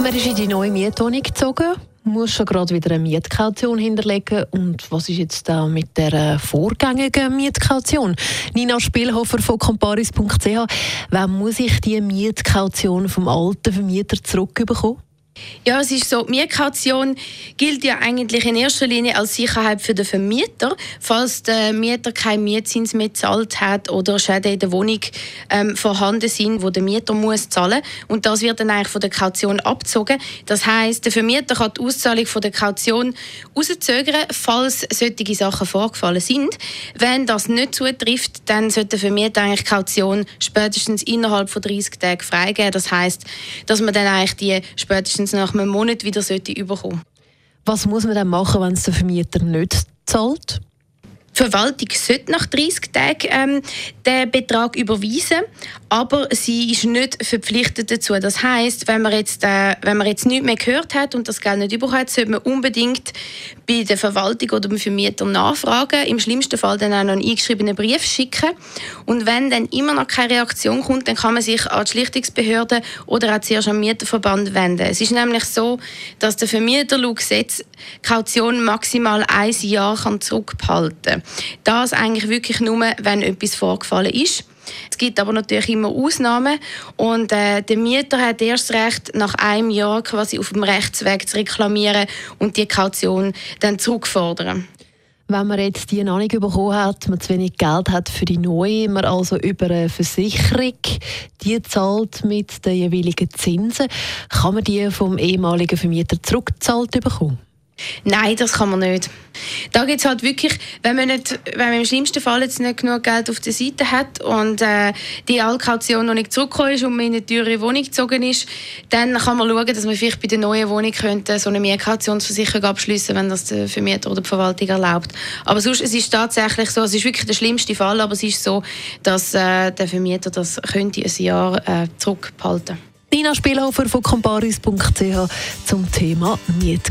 Wer ist in die neue Mietwohnung gezogen? muss schon gerade wieder eine Mietkaution hinterlegen. Und was ist jetzt da mit der äh, vorgängigen Mietkaution? Nina Spielhofer von comparis.ch. Wann muss ich die Mietkaution vom alten Vermieter zurückbekommen? Ja, es ist so, die Mietkaution gilt ja eigentlich in erster Linie als Sicherheit für den Vermieter, falls der Mieter keinen Mietzins mehr gezahlt hat oder Schäden in der Wohnung ähm, vorhanden sind, wo der Mieter muss zahlen und das wird dann eigentlich von der Kaution abgezogen. Das heißt, der Vermieter kann die Auszahlung von der Kaution rauszögern, falls solche Sachen vorgefallen sind. Wenn das nicht zutrifft, dann sollte der Vermieter eigentlich Kaution spätestens innerhalb von 30 Tagen freigeben. Das heißt, dass man dann eigentlich die spätestens es nach einem Monat wieder sollte. Was muss man dann machen, wenn es der Vermieter nicht zahlt? Die Verwaltung sollte nach 30 Tagen ähm, den Betrag überweisen, aber sie ist nicht verpflichtet dazu. Das heißt, wenn man jetzt, äh, wenn man jetzt nichts mehr gehört hat und das Geld nicht überkommen hat, sollte man unbedingt bei der Verwaltung oder beim Vermieter nachfragen. Im schlimmsten Fall dann auch noch einen eingeschriebenen Brief schicken. Und wenn dann immer noch keine Reaktion kommt, dann kann man sich an die Schlichtungsbehörde oder auch zuerst am Mieterverband wenden. Es ist nämlich so, dass der Vermieter laut Gesetz Kaution maximal ein Jahr kann zurückhalten kann. Das eigentlich wirklich nur, wenn etwas vorgefallen ist. Es gibt aber natürlich immer Ausnahmen und äh, der Mieter hat erst recht nach einem Jahr quasi auf dem Rechtsweg zu reklamieren und die Kaution dann zurückfordern. Wenn man jetzt die noch nicht bekommen hat, man zu wenig Geld hat für die neue, man also über eine Versicherung, die zahlt mit den jeweiligen Zinsen, kann man die vom ehemaligen Vermieter zurückgezahlt bekommen? Nein, das kann man nicht. Da geht es halt wirklich, wenn man, nicht, wenn man im schlimmsten Fall jetzt nicht genug Geld auf der Seite hat und äh, die Allkaution noch nicht zurückgekommen ist und man in eine teure Wohnung gezogen ist, dann kann man schauen, dass man vielleicht bei der neuen Wohnung könnte so eine Mietkautionsversicherung abschließen wenn das der Vermieter oder die Verwaltung erlaubt. Aber sonst, es ist tatsächlich so, es ist wirklich der schlimmste Fall, aber es ist so, dass äh, der Vermieter das könnte ein Jahr äh, zurückbehalten. Nina Spielhofer von comparis.ch zum Thema Miet.